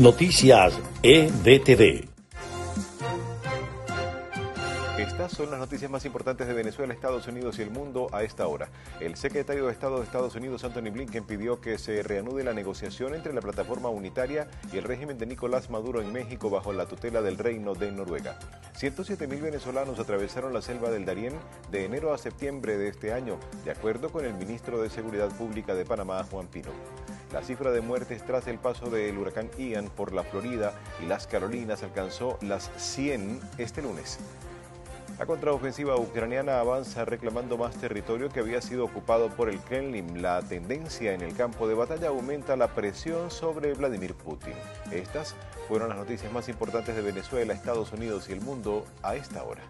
Noticias EDTV. Estas son las noticias más importantes de Venezuela, Estados Unidos y el mundo a esta hora. El secretario de Estado de Estados Unidos, Anthony Blinken, pidió que se reanude la negociación entre la plataforma unitaria y el régimen de Nicolás Maduro en México bajo la tutela del Reino de Noruega. 107 mil venezolanos atravesaron la selva del Darién de enero a septiembre de este año, de acuerdo con el ministro de Seguridad Pública de Panamá, Juan Pino. La cifra de muertes tras el paso del huracán Ian por la Florida y las Carolinas alcanzó las 100 este lunes. La contraofensiva ucraniana avanza reclamando más territorio que había sido ocupado por el Kremlin. La tendencia en el campo de batalla aumenta la presión sobre Vladimir Putin. Estas fueron las noticias más importantes de Venezuela, Estados Unidos y el mundo a esta hora.